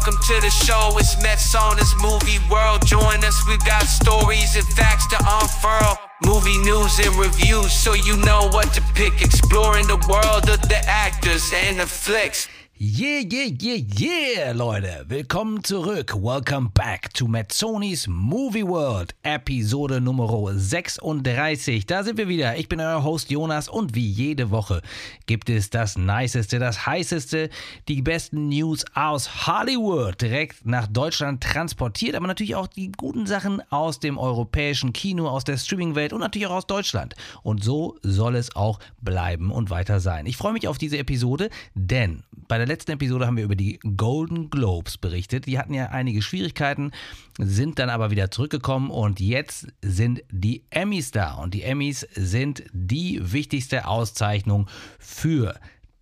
Welcome to the show, it's Mets on this movie world. Join us, we've got stories and facts to unfurl. Movie news and reviews, so you know what to pick. Exploring the world of the actors and the flicks. Yeah, yeah, yeah, yeah, Leute. Willkommen zurück. Welcome back to Mazzonis Movie World, Episode Nummer 36. Da sind wir wieder. Ich bin euer Host Jonas und wie jede Woche gibt es das Niceste, das Heißeste, die besten News aus Hollywood direkt nach Deutschland transportiert, aber natürlich auch die guten Sachen aus dem europäischen Kino, aus der Streamingwelt und natürlich auch aus Deutschland. Und so soll es auch bleiben und weiter sein. Ich freue mich auf diese Episode, denn bei der letzten Episode haben wir über die Golden Globes berichtet. Die hatten ja einige Schwierigkeiten, sind dann aber wieder zurückgekommen und jetzt sind die Emmys da. Und die Emmys sind die wichtigste Auszeichnung für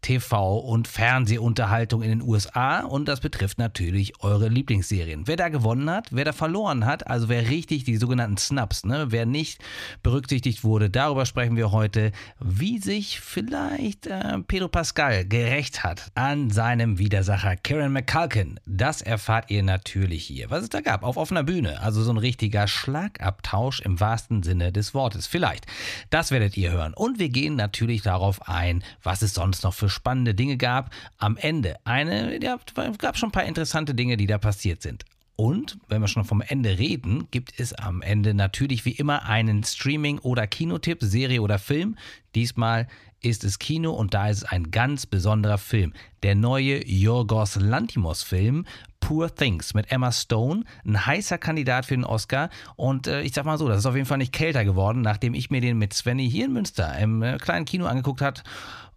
TV- und Fernsehunterhaltung in den USA und das betrifft natürlich eure Lieblingsserien. Wer da gewonnen hat, wer da verloren hat, also wer richtig die sogenannten Snaps, ne, wer nicht berücksichtigt wurde, darüber sprechen wir heute, wie sich vielleicht äh, Pedro Pascal gerecht hat an seinem Widersacher Karen McCulkin. Das erfahrt ihr natürlich hier, was es da gab, auf offener Bühne. Also so ein richtiger Schlagabtausch im wahrsten Sinne des Wortes. Vielleicht. Das werdet ihr hören. Und wir gehen natürlich darauf ein, was es sonst noch für spannende Dinge gab. Am Ende eine, ja, gab schon ein paar interessante Dinge, die da passiert sind. Und wenn wir schon vom Ende reden, gibt es am Ende natürlich wie immer einen Streaming- oder Kinotipp, Serie oder Film. Diesmal ist es Kino und da ist es ein ganz besonderer Film. Der neue Yorgos Lantimos-Film Poor Things mit Emma Stone, ein heißer Kandidat für den Oscar. Und äh, ich sag mal so, das ist auf jeden Fall nicht kälter geworden, nachdem ich mir den mit Svenny hier in Münster im äh, kleinen Kino angeguckt habe.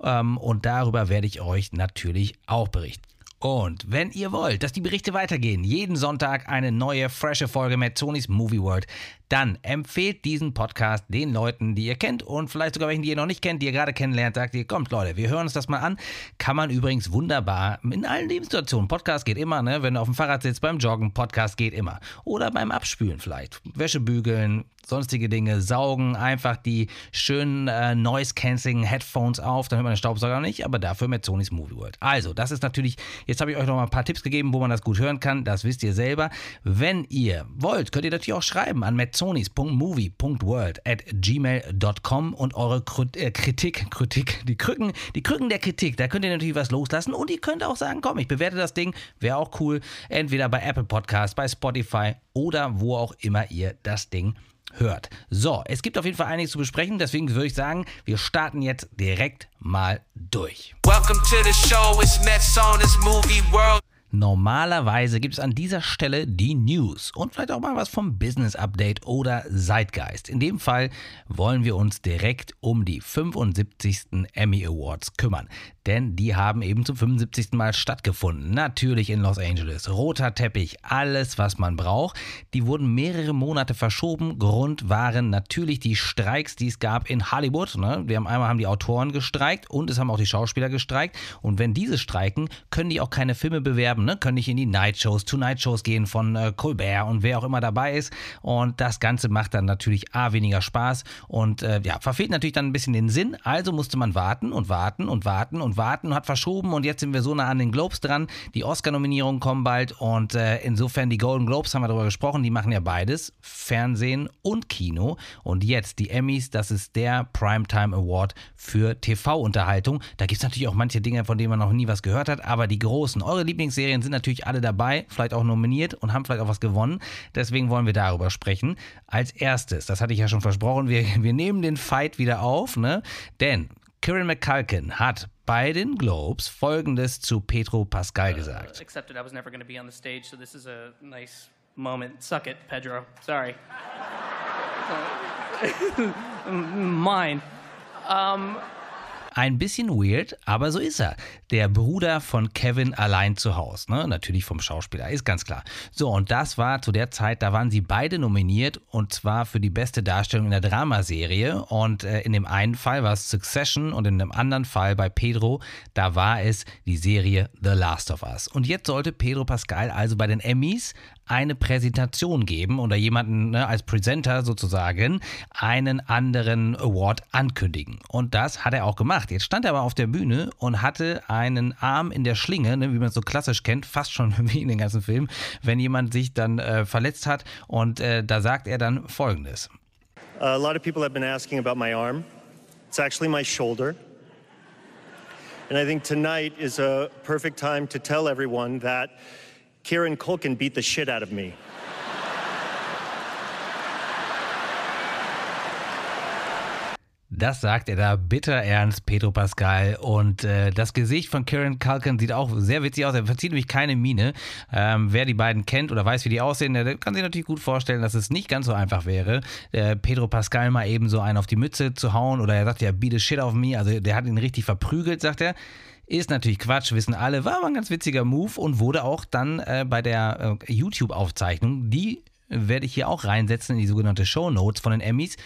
Ähm, und darüber werde ich euch natürlich auch berichten. Und wenn ihr wollt, dass die Berichte weitergehen, jeden Sonntag eine neue, frische Folge mit Tonys Movie World, dann empfehlt diesen Podcast den Leuten, die ihr kennt und vielleicht sogar welchen, die ihr noch nicht kennt, die ihr gerade kennenlernt. Sagt ihr, kommt Leute, wir hören uns das mal an. Kann man übrigens wunderbar in allen Lebenssituationen. Podcast geht immer, ne? Wenn du auf dem Fahrrad sitzt, beim Joggen, Podcast geht immer. Oder beim Abspülen vielleicht. Wäsche bügeln, sonstige Dinge, saugen einfach die schönen äh, Noise-Canceling-Headphones auf, dann hört man den Staubsauger nicht, aber dafür mit Sony's Movie World. Also, das ist natürlich, jetzt habe ich euch noch mal ein paar Tipps gegeben, wo man das gut hören kann, das wisst ihr selber. Wenn ihr wollt, könnt ihr natürlich auch schreiben an metzonis.movie.world at gmail.com und eure äh, Kritik, Kritik, die Krücken, die Krücken der Kritik, da könnt ihr natürlich was loslassen und ihr könnt auch sagen, komm, ich bewerte das Ding, wäre auch cool, entweder bei Apple Podcast, bei Spotify oder wo auch immer ihr das Ding hört. So, es gibt auf jeden Fall einiges zu besprechen, deswegen würde ich sagen, wir starten jetzt direkt mal durch. Welcome to the show, it's Mets on this movie world. Normalerweise gibt es an dieser Stelle die News und vielleicht auch mal was vom Business Update oder Zeitgeist. In dem Fall wollen wir uns direkt um die 75. Emmy Awards kümmern, denn die haben eben zum 75. Mal stattgefunden. Natürlich in Los Angeles. Roter Teppich, alles, was man braucht. Die wurden mehrere Monate verschoben. Grund waren natürlich die Streiks, die es gab in Hollywood. Ne? Wir haben einmal haben die Autoren gestreikt und es haben auch die Schauspieler gestreikt. Und wenn diese streiken, können die auch keine Filme bewerben ne, können nicht in die Night-Shows, Tonight-Shows gehen von äh, Colbert und wer auch immer dabei ist. Und das Ganze macht dann natürlich A, weniger Spaß und äh, ja, verfehlt natürlich dann ein bisschen den Sinn. Also musste man warten und warten und warten und warten und hat verschoben und jetzt sind wir so nah an den Globes dran. Die Oscar-Nominierungen kommen bald und äh, insofern die Golden Globes haben wir darüber gesprochen, die machen ja beides, Fernsehen und Kino. Und jetzt die Emmys, das ist der Primetime Award für TV-Unterhaltung. Da gibt es natürlich auch manche Dinge, von denen man noch nie was gehört hat, aber die großen, eure Lieblingsserien, Serien sind natürlich alle dabei, vielleicht auch nominiert und haben vielleicht auch was gewonnen. Deswegen wollen wir darüber sprechen. Als erstes, das hatte ich ja schon versprochen, wir, wir nehmen den Fight wieder auf, ne? Denn Kieran McCulkin hat bei den Globes folgendes zu Pedro Pascal gesagt. Uh, accepted I was never going to be on the stage, so this is a nice moment. Suck it, Pedro. Sorry. Mine. Um, ein bisschen weird, aber so ist er. Der Bruder von Kevin allein zu Hause. Ne? Natürlich vom Schauspieler, ist ganz klar. So, und das war zu der Zeit, da waren sie beide nominiert und zwar für die beste Darstellung in der Dramaserie. Und äh, in dem einen Fall war es Succession und in dem anderen Fall bei Pedro, da war es die Serie The Last of Us. Und jetzt sollte Pedro Pascal also bei den Emmys eine Präsentation geben oder jemanden ne, als Presenter sozusagen einen anderen Award ankündigen. Und das hat er auch gemacht. Jetzt stand er aber auf der Bühne und hatte seinen Arm in der Schlinge, ne, wie man es so klassisch kennt, fast schon wie in den ganzen Filmen, wenn jemand sich dann äh, verletzt hat. Und äh, da sagt er dann Folgendes. A lot of people have been asking about my arm. It's actually my shoulder. And I think tonight is a perfect time to tell everyone that Kieran Culkin beat the shit out of me. Das sagt er da bitter ernst, Pedro Pascal. Und äh, das Gesicht von Kieran Culkin sieht auch sehr witzig aus. Er verzieht nämlich keine Miene. Ähm, wer die beiden kennt oder weiß, wie die aussehen, der kann sich natürlich gut vorstellen, dass es nicht ganz so einfach wäre, äh, Pedro Pascal mal eben so einen auf die Mütze zu hauen. Oder er sagt ja, beat a shit auf me. Also der hat ihn richtig verprügelt, sagt er. Ist natürlich Quatsch, wissen alle. War aber ein ganz witziger Move und wurde auch dann äh, bei der äh, YouTube-Aufzeichnung, die werde ich hier auch reinsetzen in die sogenannte Show Notes von den Emmys.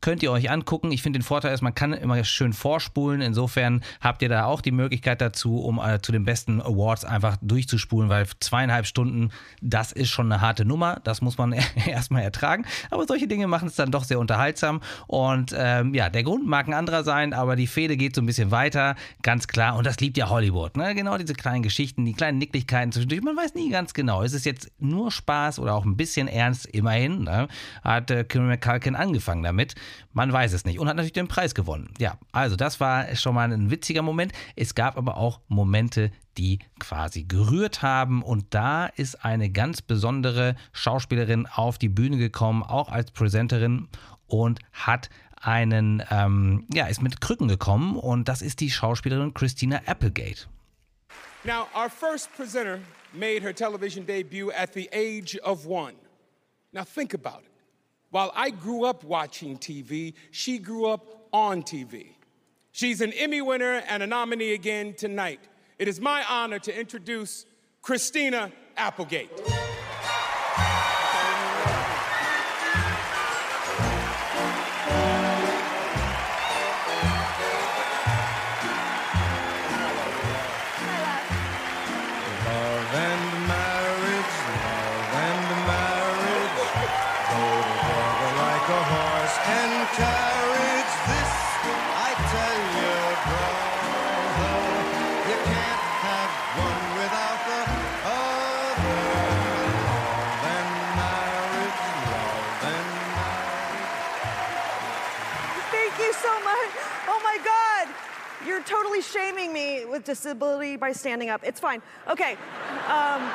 Könnt ihr euch angucken. Ich finde den Vorteil ist, man kann immer schön vorspulen. Insofern habt ihr da auch die Möglichkeit dazu, um äh, zu den besten Awards einfach durchzuspulen, weil zweieinhalb Stunden, das ist schon eine harte Nummer. Das muss man erstmal ertragen. Aber solche Dinge machen es dann doch sehr unterhaltsam. Und ähm, ja, der Grund mag ein anderer sein, aber die Fehde geht so ein bisschen weiter, ganz klar. Und das liebt ja Hollywood. Ne? Genau diese kleinen Geschichten, die kleinen Nicklichkeiten zwischendurch. Man weiß nie ganz genau, ist es jetzt nur Spaß oder auch ein bisschen ernst Ernst, immerhin, ne, hat äh, Kieran McCulkin angefangen damit. Man weiß es nicht und hat natürlich den Preis gewonnen. Ja, also das war schon mal ein witziger Moment. Es gab aber auch Momente, die quasi gerührt haben. Und da ist eine ganz besondere Schauspielerin auf die Bühne gekommen, auch als Präsenterin und hat einen, ähm, ja, ist mit Krücken gekommen und das ist die Schauspielerin Christina Applegate. Now, our first presenter made her television debut at the age of one. Now, think about it. While I grew up watching TV, she grew up on TV. She's an Emmy winner and a nominee again tonight. It is my honor to introduce Christina Applegate. Shaming me with disability by standing up. It's fine. Okay. Um,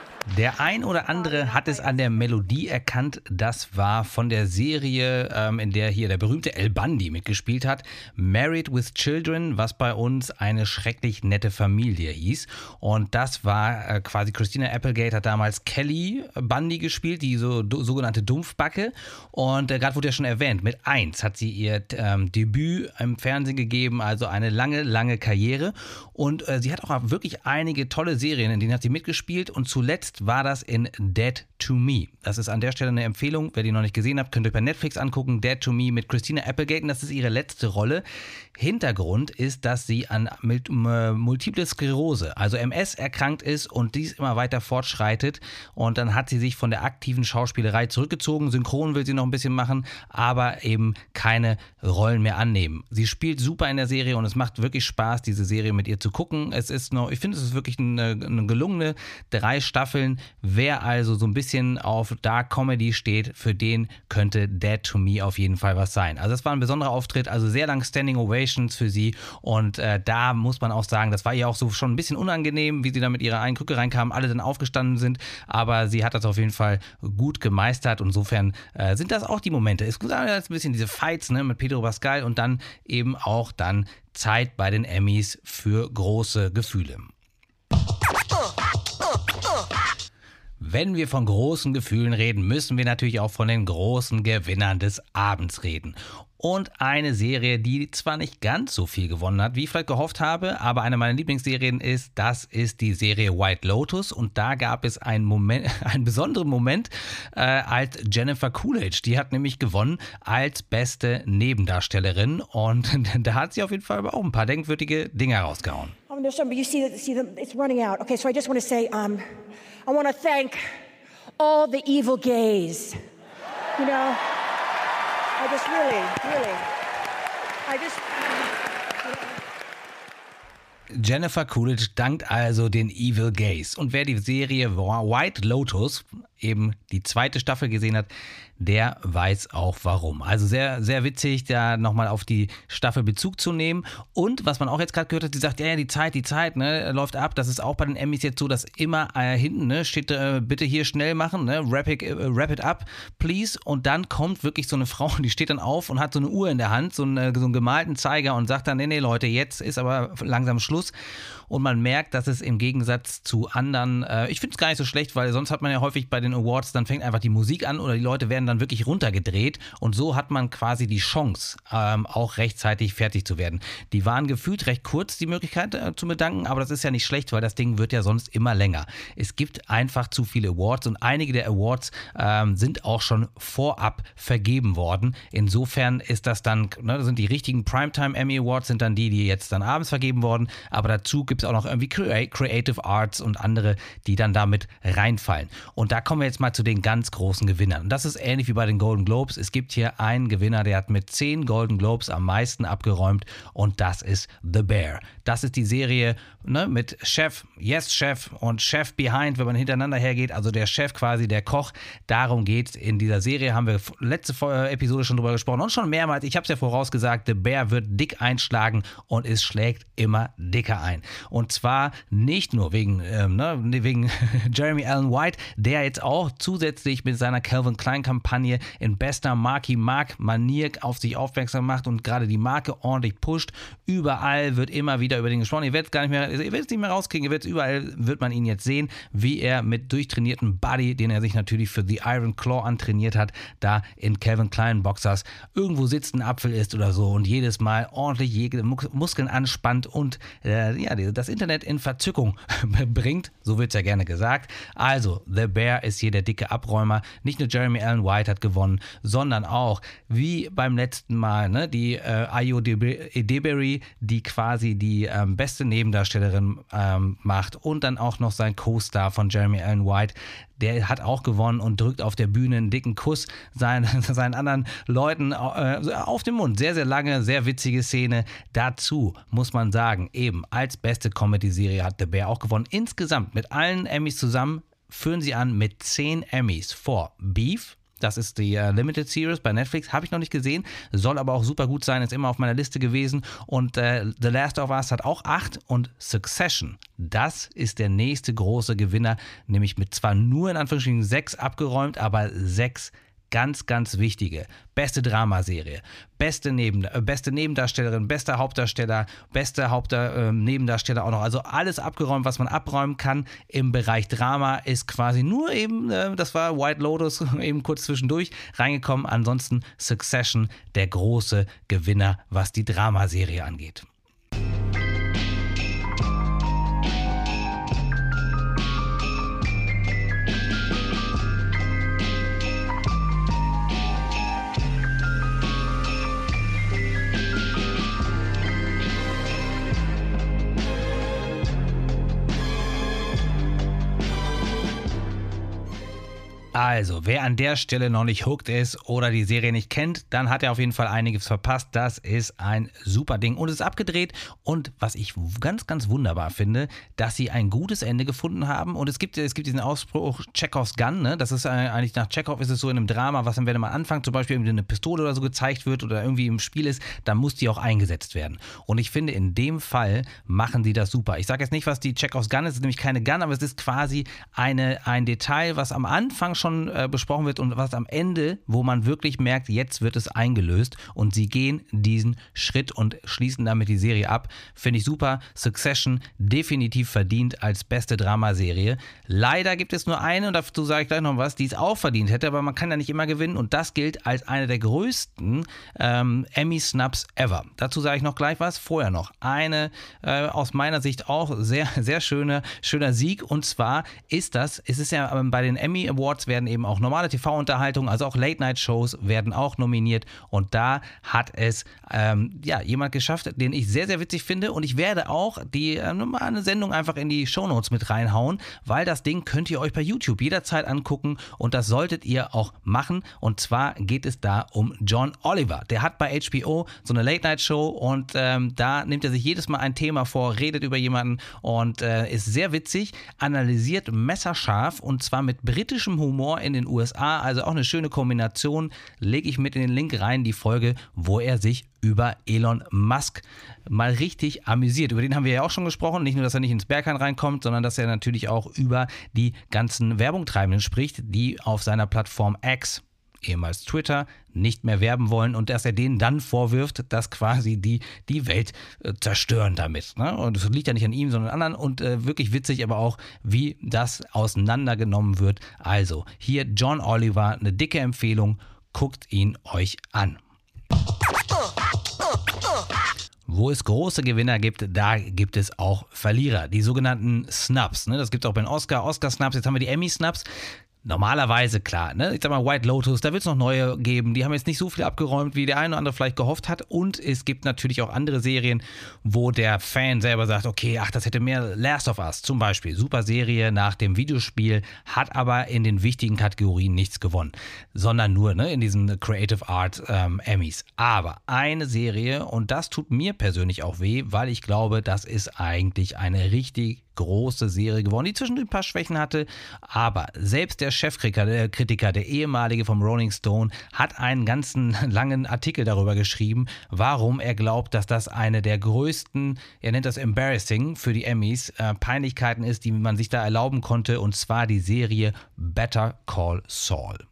Der ein oder andere hat es an der Melodie erkannt. Das war von der Serie, ähm, in der hier der berühmte El Bundy mitgespielt hat. Married with Children, was bei uns eine schrecklich nette Familie hieß. Und das war äh, quasi Christina Applegate hat damals Kelly Bundy gespielt, die so, sogenannte Dumpfbacke. Und äh, gerade wurde ja schon erwähnt, mit eins hat sie ihr ähm, Debüt im Fernsehen gegeben, also eine lange, lange Karriere. Und äh, sie hat auch wirklich einige tolle Serien, in denen hat sie mitgespielt. Und zuletzt war das in Dead to Me. Das ist an der Stelle eine Empfehlung. Wer die noch nicht gesehen hat, könnt ihr bei Netflix angucken. Dead to Me mit Christina Applegate. Das ist ihre letzte Rolle. Hintergrund ist, dass sie an Multiple Sklerose, also MS, erkrankt ist und dies immer weiter fortschreitet. Und dann hat sie sich von der aktiven Schauspielerei zurückgezogen. Synchron will sie noch ein bisschen machen, aber eben keine Rollen mehr annehmen. Sie spielt super in der Serie und es macht wirklich Spaß, diese Serie mit ihr zu gucken. Es ist noch, ich finde, es ist wirklich eine, eine gelungene drei Staffeln. Wer also so ein bisschen auf Dark Comedy steht, für den könnte Dead to Me auf jeden Fall was sein. Also es war ein besonderer Auftritt, also sehr lang Standing Ovations für sie und äh, da muss man auch sagen, das war ihr auch so schon ein bisschen unangenehm, wie sie da mit ihrer einen Krücke reinkam, alle dann aufgestanden sind, aber sie hat das auf jeden Fall gut gemeistert und insofern äh, sind das auch die Momente. Es gibt ein bisschen diese Fights ne, mit Pedro Pascal und dann eben auch dann Zeit bei den Emmys für große Gefühle. Wenn wir von großen Gefühlen reden, müssen wir natürlich auch von den großen Gewinnern des Abends reden. Und eine Serie, die zwar nicht ganz so viel gewonnen hat, wie ich vielleicht gehofft habe, aber eine meiner Lieblingsserien ist, das ist die Serie White Lotus. Und da gab es einen Moment, einen besonderen Moment äh, als Jennifer Coolidge. Die hat nämlich gewonnen als beste Nebendarstellerin. Und da hat sie auf jeden Fall aber auch ein paar denkwürdige Dinge rausgehauen. Oh, no, but you see, see it's running out. Okay, so I just want to say, um, I want to thank all the evil gays. You know, I just really, really, I just. Jennifer Coolidge dankt also den Evil Gays. Und wer die Serie White Lotus, eben die zweite Staffel gesehen hat, der weiß auch warum. Also sehr, sehr witzig, da nochmal auf die Staffel Bezug zu nehmen. Und was man auch jetzt gerade gehört hat, die sagt, ja, ja, die Zeit, die Zeit, ne, läuft ab. Das ist auch bei den Emmys jetzt so, dass immer äh, hinten, ne, steht, äh, bitte hier schnell machen, ne, wrap it, äh, wrap it up, please. Und dann kommt wirklich so eine Frau, die steht dann auf und hat so eine Uhr in der Hand, so, eine, so einen gemalten Zeiger und sagt dann, nee, nee, Leute, jetzt ist aber langsam Schluss. Und man merkt, dass es im Gegensatz zu anderen, äh, ich finde es gar nicht so schlecht, weil sonst hat man ja häufig bei den Awards, dann fängt einfach die Musik an oder die Leute werden dann wirklich runtergedreht und so hat man quasi die Chance, ähm, auch rechtzeitig fertig zu werden. Die waren gefühlt recht kurz, die Möglichkeit äh, zu bedanken, aber das ist ja nicht schlecht, weil das Ding wird ja sonst immer länger. Es gibt einfach zu viele Awards und einige der Awards ähm, sind auch schon vorab vergeben worden. Insofern ist das dann, ne, sind die richtigen Primetime Emmy Awards, sind dann die, die jetzt dann abends vergeben worden, aber dazu gibt es auch noch irgendwie Creative Arts und andere, die dann damit reinfallen. Und da kommen wir jetzt mal zu den ganz großen Gewinnern. Und das ist ähnlich wie bei den Golden Globes. Es gibt hier einen Gewinner, der hat mit 10 Golden Globes am meisten abgeräumt und das ist The Bear. Das ist die Serie ne, mit Chef, Yes Chef und Chef Behind, wenn man hintereinander hergeht, also der Chef quasi, der Koch. Darum geht in dieser Serie, haben wir letzte Episode schon drüber gesprochen und schon mehrmals, ich habe es ja vorausgesagt, The Bear wird dick einschlagen und es schlägt immer dicker ein. Und zwar nicht nur wegen, ähm, ne, wegen Jeremy Allen White, der jetzt auch zusätzlich mit seiner Calvin Klein Kampagne in bester Marky Mark Manier auf sich aufmerksam macht und gerade die Marke ordentlich pusht. Überall wird immer wieder über den gesprochen. Ihr werdet gar nicht mehr, ihr werdet nicht mehr rauskriegen. Ihr werdet überall wird man ihn jetzt sehen, wie er mit durchtrainiertem Body, den er sich natürlich für The Iron Claw antrainiert hat, da in Calvin Klein Boxers irgendwo sitzt, ein Apfel ist oder so und jedes Mal ordentlich Muskeln anspannt und äh, ja, das Internet in Verzückung bringt. So wird es ja gerne gesagt. Also, The Bear ist hier der dicke Abräumer. Nicht nur Jeremy Allen White hat gewonnen, sondern auch, wie beim letzten Mal, ne, die äh, Ayo Deberry, die quasi die ähm, beste Nebendarstellerin ähm, macht und dann auch noch sein Co-Star von Jeremy Allen White, der hat auch gewonnen und drückt auf der Bühne einen dicken Kuss seinen, seinen anderen Leuten äh, auf den Mund. Sehr, sehr lange, sehr witzige Szene. Dazu muss man sagen, eben als beste Comedy-Serie hat The Bear auch gewonnen. Insgesamt mit allen Emmys zusammen führen sie an mit 10 Emmys vor Beef, das ist die uh, Limited Series bei Netflix. Habe ich noch nicht gesehen. Soll aber auch super gut sein. Ist immer auf meiner Liste gewesen. Und äh, The Last of Us hat auch acht. Und Succession, das ist der nächste große Gewinner. Nämlich mit zwar nur in Anführungsstrichen sechs abgeräumt, aber sechs ganz, ganz wichtige. Beste Dramaserie, beste, Neben, äh, beste Nebendarstellerin, bester Hauptdarsteller, beste Hauptnebendarsteller äh, auch noch. Also alles abgeräumt, was man abräumen kann im Bereich Drama, ist quasi nur eben, äh, das war White Lotus, eben kurz zwischendurch reingekommen. Ansonsten Succession, der große Gewinner, was die Dramaserie angeht. Also, wer an der Stelle noch nicht hooked ist oder die Serie nicht kennt, dann hat er auf jeden Fall einiges verpasst. Das ist ein super Ding und es ist abgedreht. Und was ich ganz, ganz wunderbar finde, dass sie ein gutes Ende gefunden haben. Und es gibt, es gibt diesen Ausspruch Chekhovs Gun. Ne? Das ist eigentlich nach Chekhov ist es so in einem Drama, was dann, wenn man anfängt, zum Beispiel eine Pistole oder so gezeigt wird oder irgendwie im Spiel ist, dann muss die auch eingesetzt werden. Und ich finde, in dem Fall machen sie das super. Ich sage jetzt nicht, was die Chekhovs Gun ist. Es ist nämlich keine Gun, aber es ist quasi eine, ein Detail, was am Anfang schon äh, besprochen wird und was am Ende, wo man wirklich merkt, jetzt wird es eingelöst und sie gehen diesen Schritt und schließen damit die Serie ab. Finde ich super. Succession definitiv verdient als beste Dramaserie. Leider gibt es nur eine und dazu sage ich gleich noch was, die es auch verdient hätte, aber man kann ja nicht immer gewinnen und das gilt als eine der größten ähm, Emmy-Snaps ever. Dazu sage ich noch gleich was. Vorher noch eine äh, aus meiner Sicht auch sehr, sehr schöne, schöner Sieg und zwar ist das, es ist ja ähm, bei den Emmy Awards werden eben auch normale TV-Unterhaltungen, also auch Late-Night-Shows werden auch nominiert. Und da hat es ähm, ja, jemand geschafft, den ich sehr, sehr witzig finde. Und ich werde auch die äh, Sendung einfach in die Shownotes mit reinhauen, weil das Ding könnt ihr euch bei YouTube jederzeit angucken und das solltet ihr auch machen. Und zwar geht es da um John Oliver. Der hat bei HBO so eine Late-Night-Show und ähm, da nimmt er sich jedes Mal ein Thema vor, redet über jemanden und äh, ist sehr witzig, analysiert messerscharf und zwar mit britischem Humor in den USA. Also auch eine schöne Kombination. Lege ich mit in den Link rein, die Folge, wo er sich über Elon Musk mal richtig amüsiert. Über den haben wir ja auch schon gesprochen. Nicht nur, dass er nicht ins Berghain reinkommt, sondern dass er natürlich auch über die ganzen Werbungtreibenden spricht, die auf seiner Plattform X ehemals Twitter, nicht mehr werben wollen und dass er denen dann vorwirft, dass quasi die die Welt äh, zerstören damit. Ne? Und es liegt ja nicht an ihm, sondern an anderen und äh, wirklich witzig aber auch, wie das auseinandergenommen wird. Also hier John Oliver, eine dicke Empfehlung, guckt ihn euch an. Wo es große Gewinner gibt, da gibt es auch Verlierer. Die sogenannten Snubs. Ne? Das gibt es auch bei den Oscar, Oscar-Snubs. Jetzt haben wir die Emmy-Snubs. Normalerweise klar, ne? Ich sag mal, White Lotus, da wird es noch neue geben. Die haben jetzt nicht so viel abgeräumt, wie der eine oder andere vielleicht gehofft hat. Und es gibt natürlich auch andere Serien, wo der Fan selber sagt, okay, ach, das hätte mehr Last of Us zum Beispiel. Super Serie nach dem Videospiel, hat aber in den wichtigen Kategorien nichts gewonnen, sondern nur ne, in diesen Creative Art ähm, Emmys. Aber eine Serie, und das tut mir persönlich auch weh, weil ich glaube, das ist eigentlich eine richtig große Serie geworden, die zwischendurch ein paar Schwächen hatte. Aber selbst der Chefkritiker, der, Kritiker, der ehemalige vom Rolling Stone, hat einen ganzen langen Artikel darüber geschrieben, warum er glaubt, dass das eine der größten, er nennt das embarrassing für die Emmys, äh, Peinlichkeiten ist, die man sich da erlauben konnte. Und zwar die Serie Better Call Saul.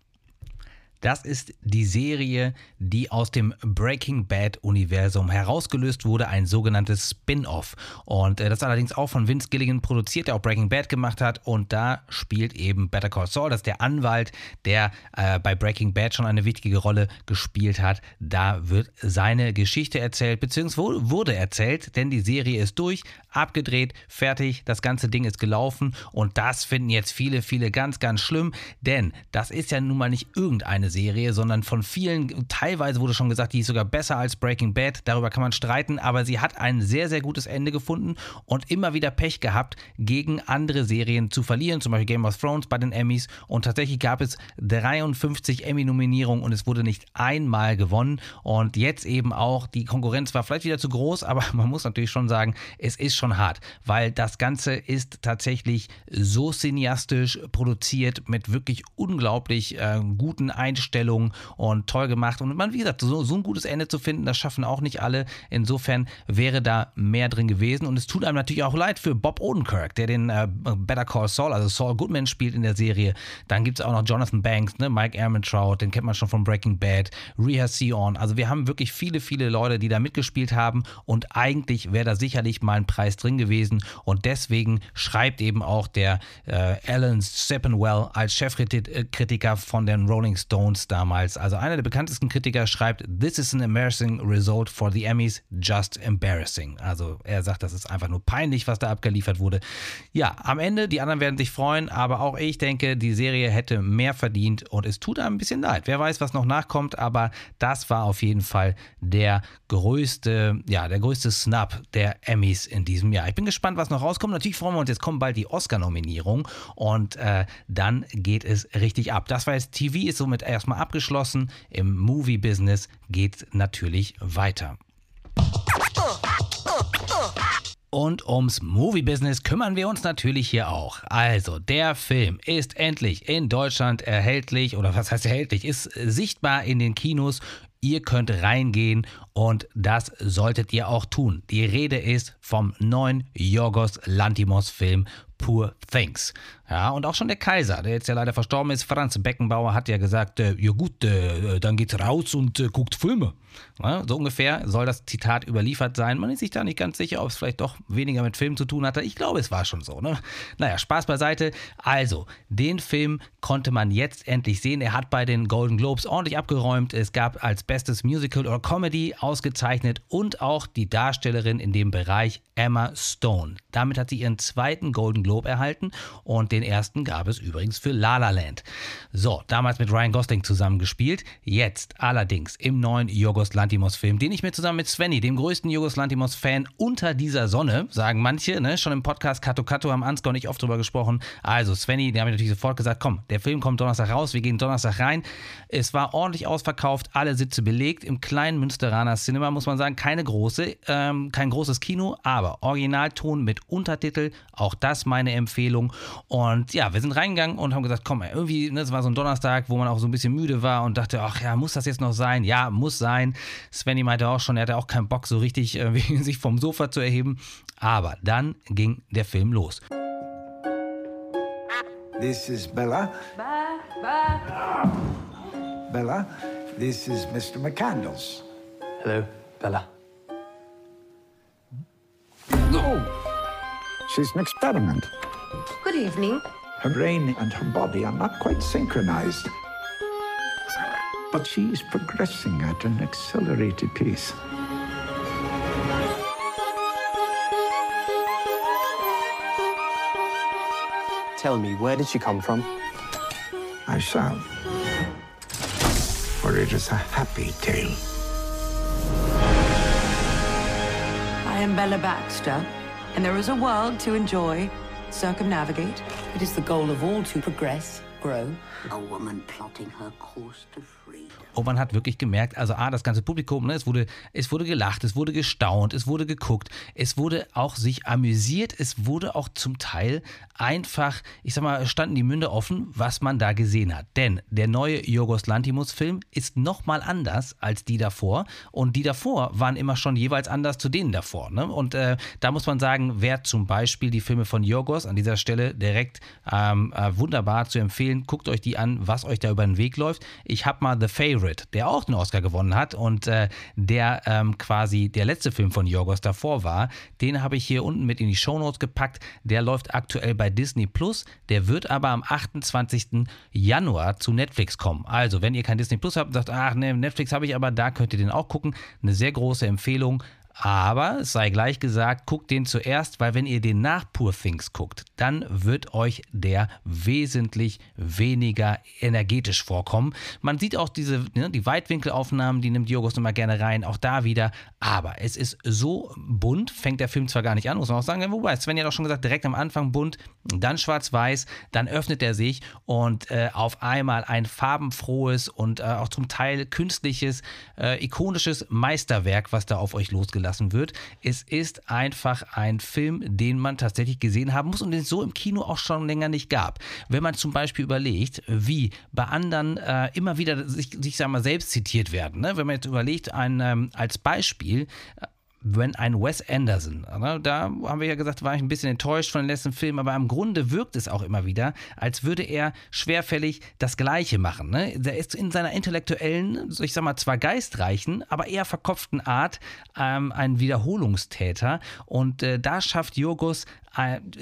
Das ist die Serie, die aus dem Breaking Bad-Universum herausgelöst wurde, ein sogenanntes Spin-off. Und äh, das allerdings auch von Vince Gilligan produziert, der auch Breaking Bad gemacht hat. Und da spielt eben Better Call Saul, das ist der Anwalt, der äh, bei Breaking Bad schon eine wichtige Rolle gespielt hat. Da wird seine Geschichte erzählt, beziehungsweise wurde erzählt, denn die Serie ist durch, abgedreht, fertig, das ganze Ding ist gelaufen. Und das finden jetzt viele, viele ganz, ganz schlimm, denn das ist ja nun mal nicht irgendeine Serie, sondern von vielen, teilweise wurde schon gesagt, die ist sogar besser als Breaking Bad. Darüber kann man streiten, aber sie hat ein sehr, sehr gutes Ende gefunden und immer wieder Pech gehabt, gegen andere Serien zu verlieren, zum Beispiel Game of Thrones bei den Emmys. Und tatsächlich gab es 53 Emmy-Nominierungen und es wurde nicht einmal gewonnen. Und jetzt eben auch, die Konkurrenz war vielleicht wieder zu groß, aber man muss natürlich schon sagen, es ist schon hart, weil das Ganze ist tatsächlich so cineastisch produziert mit wirklich unglaublich äh, guten Einstellungen Einstellung und toll gemacht. Und man, wie gesagt, so, so ein gutes Ende zu finden, das schaffen auch nicht alle. Insofern wäre da mehr drin gewesen. Und es tut einem natürlich auch leid für Bob Odenkirk, der den äh, Better Call Saul, also Saul Goodman spielt in der Serie. Dann gibt es auch noch Jonathan Banks, ne? Mike Ehrmantraut, den kennt man schon von Breaking Bad, Rhea Seon. Also wir haben wirklich viele, viele Leute, die da mitgespielt haben. Und eigentlich wäre da sicherlich mal ein Preis drin gewesen. Und deswegen schreibt eben auch der äh, Alan Steppenwell als Chefkritiker von den Rolling Stones Jones damals. Also einer der bekanntesten Kritiker schreibt, This is an embarrassing result for the Emmys, just embarrassing. Also er sagt, das ist einfach nur peinlich, was da abgeliefert wurde. Ja, am Ende, die anderen werden sich freuen, aber auch ich denke, die Serie hätte mehr verdient und es tut einem ein bisschen leid. Wer weiß, was noch nachkommt, aber das war auf jeden Fall der größte, ja, der größte Snap der Emmys in diesem Jahr. Ich bin gespannt, was noch rauskommt. Natürlich freuen wir uns, jetzt kommen bald die Oscar-Nominierungen und äh, dann geht es richtig ab. Das war jetzt TV, ist somit erst erstmal abgeschlossen. Im Movie-Business geht natürlich weiter. Und ums Movie-Business kümmern wir uns natürlich hier auch. Also, der Film ist endlich in Deutschland erhältlich, oder was heißt erhältlich, ist sichtbar in den Kinos. Ihr könnt reingehen und das solltet ihr auch tun. Die Rede ist vom neuen Yorgos Lantimos Film Poor Things. Ja, und auch schon der Kaiser, der jetzt ja leider verstorben ist, Franz Beckenbauer, hat ja gesagt, äh, ja gut, äh, dann geht's raus und äh, guckt Filme. Ja, so ungefähr soll das Zitat überliefert sein. Man ist sich da nicht ganz sicher, ob es vielleicht doch weniger mit Filmen zu tun hatte. Ich glaube, es war schon so. Ne? Naja, Spaß beiseite. Also, den Film konnte man jetzt endlich sehen. Er hat bei den Golden Globes ordentlich abgeräumt. Es gab als bestes Musical oder Comedy ausgezeichnet und auch die Darstellerin in dem Bereich Emma Stone. Damit hat sie ihren zweiten Golden Globe erhalten und den Den ersten gab es übrigens für La La Land. So, damals mit Ryan Gosling zusammengespielt. Jetzt allerdings im neuen Yorgos Lantimos-Film, den ich mir zusammen mit Svenny, dem größten Yorgos Lantimos-Fan unter dieser Sonne, sagen manche, ne, schon im Podcast Kato Kato haben Ansgar und ich oft drüber gesprochen. Also, Svenny, der haben natürlich sofort gesagt: Komm, der Film kommt Donnerstag raus, wir gehen Donnerstag rein. Es war ordentlich ausverkauft, alle Sitze belegt. Im kleinen Münsteraner Cinema muss man sagen, keine große, ähm, kein großes Kino, aber Originalton mit Untertitel. Auch das meine Empfehlung. Und ja, wir sind reingegangen und haben gesagt: Komm, irgendwie, ne, das war so ein Donnerstag, wo man auch so ein bisschen müde war und dachte: Ach ja, muss das jetzt noch sein? Ja, muss sein. Svenny meinte auch schon, er hatte auch keinen Bock, so richtig äh, sich vom Sofa zu erheben. Aber dann ging der Film los. This is Bella. Bye, bye. Bella, this is Mr. McCandles. Hello, Bella. Oh, she's an experiment. Good evening. Her brain and her body are not quite synchronized. But she's progressing at an accelerated pace. Tell me, where did she come from? I shall. For it is a happy tale. I am Bella Baxter, and there is a world to enjoy, circumnavigate. It is the goal of all to progress, grow. A woman plotting her course to. Und man hat wirklich gemerkt, also A, das ganze Publikum, ne, es, wurde, es wurde gelacht, es wurde gestaunt, es wurde geguckt, es wurde auch sich amüsiert, es wurde auch zum Teil einfach, ich sag mal, standen die Münde offen, was man da gesehen hat. Denn der neue Yorgos Lantimos-Film ist nochmal anders als die davor. Und die davor waren immer schon jeweils anders zu denen davor. Ne? Und äh, da muss man sagen, wer zum Beispiel die Filme von Yorgos an dieser Stelle direkt ähm, äh, wunderbar zu empfehlen, guckt euch die an, was euch da über den Weg läuft. Ich habe mal The Favorite der auch den Oscar gewonnen hat und äh, der ähm, quasi der letzte Film von Yorgos davor war. Den habe ich hier unten mit in die Shownotes gepackt. Der läuft aktuell bei Disney Plus. Der wird aber am 28. Januar zu Netflix kommen. Also, wenn ihr kein Disney Plus habt und sagt, ach ne, Netflix habe ich aber, da könnt ihr den auch gucken. Eine sehr große Empfehlung. Aber es sei gleich gesagt, guckt den zuerst, weil wenn ihr den nach Poor Things guckt, dann wird euch der wesentlich weniger energetisch vorkommen. Man sieht auch diese, ne, die Weitwinkelaufnahmen, die nimmt Jorgos immer gerne rein, auch da wieder. Aber es ist so bunt, fängt der Film zwar gar nicht an, muss man auch sagen, wobei Sven ja doch schon gesagt, direkt am Anfang bunt, dann schwarz-weiß, dann öffnet er sich und äh, auf einmal ein farbenfrohes und äh, auch zum Teil künstliches, äh, ikonisches Meisterwerk, was da auf euch losgelassen gelassen wird. Es ist einfach ein Film, den man tatsächlich gesehen haben muss und den es so im Kino auch schon länger nicht gab. Wenn man zum Beispiel überlegt, wie bei anderen äh, immer wieder sich, sich sagen wir, selbst zitiert werden. Ne? Wenn man jetzt überlegt, ein, ähm, als Beispiel, wenn ein Wes Anderson, ne, da haben wir ja gesagt, war ich ein bisschen enttäuscht von den letzten Filmen, aber im Grunde wirkt es auch immer wieder, als würde er schwerfällig das Gleiche machen. Ne? Der ist in seiner intellektuellen, ich sag mal, zwar geistreichen, aber eher verkopften Art ähm, ein Wiederholungstäter. Und äh, da schafft Jogos äh,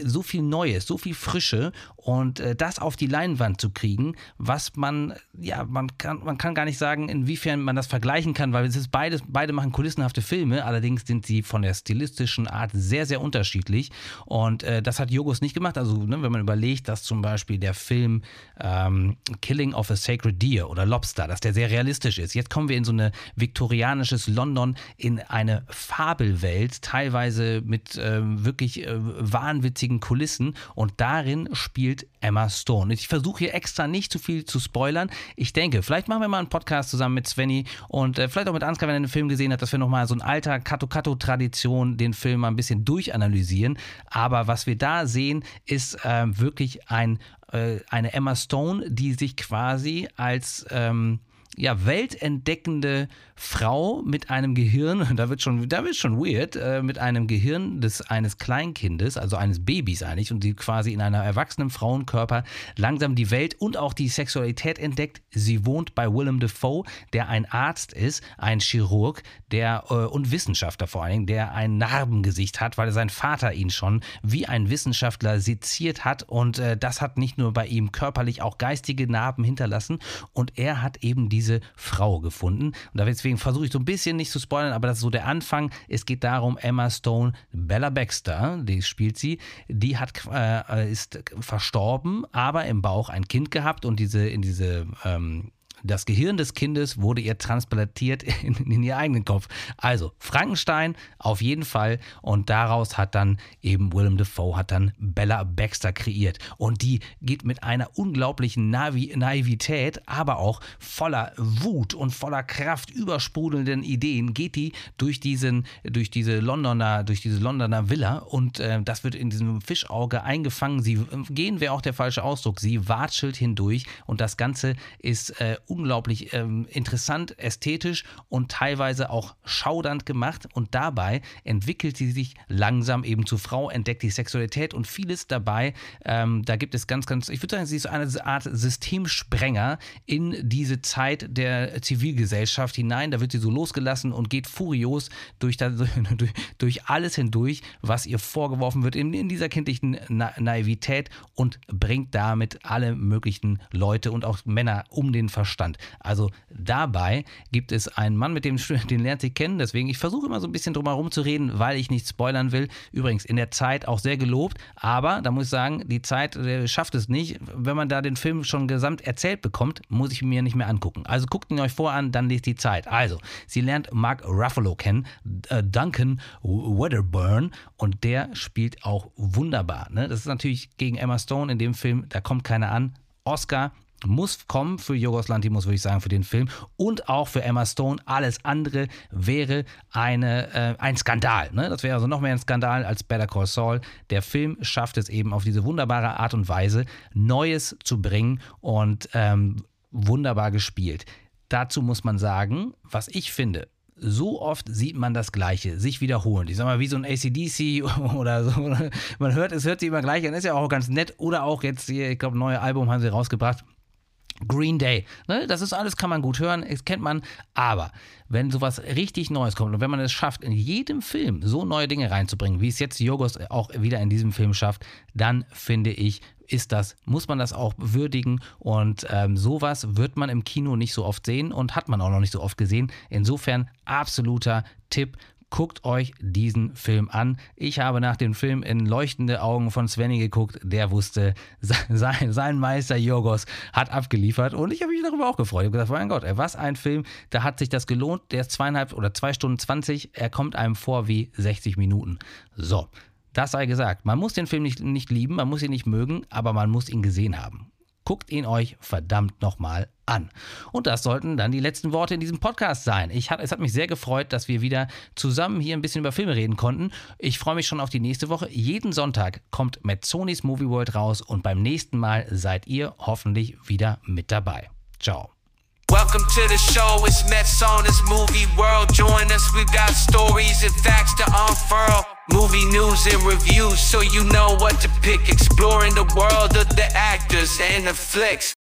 so viel Neues, so viel Frische und äh, das auf die Leinwand zu kriegen, was man, ja, man kann, man kann gar nicht sagen, inwiefern man das vergleichen kann, weil es ist beides, beide machen kulissenhafte Filme, allerdings sind sie von der stilistischen Art sehr, sehr unterschiedlich und äh, das hat Jogos nicht gemacht. Also, ne, wenn man überlegt, dass zum Beispiel der Film ähm, Killing of a Sacred Deer oder Lobster, dass der sehr realistisch ist. Jetzt kommen wir in so ein viktorianisches London, in eine Fabelwelt, teilweise mit ähm, wirklich äh, wahnwitzigen Kulissen und darin spielt Emma Stone. Ich versuche hier extra nicht zu viel zu spoilern. Ich denke, vielleicht machen wir mal einen Podcast zusammen mit Svenny und äh, vielleicht auch mit Ansgar, wenn er den Film gesehen hat, dass wir nochmal so ein alter Kato-Kato-Tradition den Film mal ein bisschen durchanalysieren. Aber was wir da sehen, ist äh, wirklich ein, äh, eine Emma Stone, die sich quasi als ähm, ja, weltentdeckende Frau mit einem Gehirn, da wird schon, da wird schon weird, äh, mit einem Gehirn des, eines Kleinkindes, also eines Babys eigentlich, und die quasi in einem erwachsenen Frauenkörper langsam die Welt und auch die Sexualität entdeckt. Sie wohnt bei Willem Dafoe, der ein Arzt ist, ein Chirurg, der äh, und Wissenschaftler vor allen Dingen, der ein Narbengesicht hat, weil sein Vater ihn schon wie ein Wissenschaftler seziert hat und äh, das hat nicht nur bei ihm körperlich auch geistige Narben hinterlassen und er hat eben diese diese Frau gefunden. Und deswegen versuche ich so ein bisschen nicht zu spoilern, aber das ist so der Anfang. Es geht darum, Emma Stone, Bella Baxter, die spielt sie, die hat, äh, ist verstorben, aber im Bauch ein Kind gehabt und diese, in diese ähm, das Gehirn des Kindes wurde ihr transplantiert in, in ihr eigenen Kopf. Also Frankenstein auf jeden Fall und daraus hat dann eben Willem Dafoe hat dann Bella Baxter kreiert und die geht mit einer unglaublichen Navi Naivität, aber auch voller Wut und voller Kraft, übersprudelnden Ideen geht die durch diesen durch diese Londoner durch diese Londoner Villa und äh, das wird in diesem Fischauge eingefangen. Sie gehen wäre auch der falsche Ausdruck. Sie watschelt hindurch und das Ganze ist äh, unglaublich ähm, interessant, ästhetisch und teilweise auch schaudernd gemacht. Und dabei entwickelt sie sich langsam eben zur Frau, entdeckt die Sexualität und vieles dabei. Ähm, da gibt es ganz, ganz, ich würde sagen, sie ist eine Art Systemsprenger in diese Zeit der Zivilgesellschaft hinein. Da wird sie so losgelassen und geht furios durch, das, durch alles hindurch, was ihr vorgeworfen wird in, in dieser kindlichen Na Naivität und bringt damit alle möglichen Leute und auch Männer um den Verstand. Verstand. Also dabei gibt es einen Mann, mit dem den lernt sie kennen. Deswegen, ich versuche immer so ein bisschen drum herum zu reden, weil ich nicht spoilern will. Übrigens in der Zeit auch sehr gelobt, aber da muss ich sagen, die Zeit schafft es nicht. Wenn man da den Film schon gesamt erzählt bekommt, muss ich mir nicht mehr angucken. Also guckt ihn euch vor an, dann lest die Zeit. Also, sie lernt Mark Ruffalo kennen, äh, Duncan Wedderburn und der spielt auch wunderbar. Ne? Das ist natürlich gegen Emma Stone in dem Film, da kommt keiner an. Oscar muss kommen für Yorgos Lantimos, würde ich sagen, für den Film und auch für Emma Stone. Alles andere wäre eine, äh, ein Skandal. Ne? Das wäre also noch mehr ein Skandal als Better Call Saul. Der Film schafft es eben auf diese wunderbare Art und Weise, Neues zu bringen und ähm, wunderbar gespielt. Dazu muss man sagen, was ich finde, so oft sieht man das Gleiche, sich wiederholen. Ich sag mal, wie so ein ACDC oder so. Man hört, es hört sich immer gleich an, ist ja auch ganz nett. Oder auch jetzt hier, ich glaube, neue Album haben sie rausgebracht. Green Day. Ne? Das ist alles, kann man gut hören, das kennt man. Aber wenn sowas richtig Neues kommt und wenn man es schafft, in jedem Film so neue Dinge reinzubringen, wie es jetzt Jogos auch wieder in diesem Film schafft, dann finde ich, ist das, muss man das auch würdigen und ähm, sowas wird man im Kino nicht so oft sehen und hat man auch noch nicht so oft gesehen. Insofern absoluter Tipp Guckt euch diesen Film an. Ich habe nach dem Film in leuchtende Augen von Svenny geguckt. Der wusste, sein, sein Meister Jorgos hat abgeliefert und ich habe mich darüber auch gefreut. Ich habe gedacht, mein Gott, was ein Film. Da hat sich das gelohnt. Der ist zweieinhalb oder zwei Stunden zwanzig. Er kommt einem vor wie 60 Minuten. So, das sei gesagt. Man muss den Film nicht, nicht lieben, man muss ihn nicht mögen, aber man muss ihn gesehen haben. Guckt ihn euch verdammt nochmal an. Und das sollten dann die letzten Worte in diesem Podcast sein. Ich hat, es hat mich sehr gefreut, dass wir wieder zusammen hier ein bisschen über Filme reden konnten. Ich freue mich schon auf die nächste Woche. Jeden Sonntag kommt Metzonis Movie World raus und beim nächsten Mal seid ihr hoffentlich wieder mit dabei. Ciao. Welcome to the show, it's Metzonis Movie World. Join us, we've got stories and facts to unfurl. Movie news and reviews, so you know what to pick. Exploring the world of the actors and the flicks.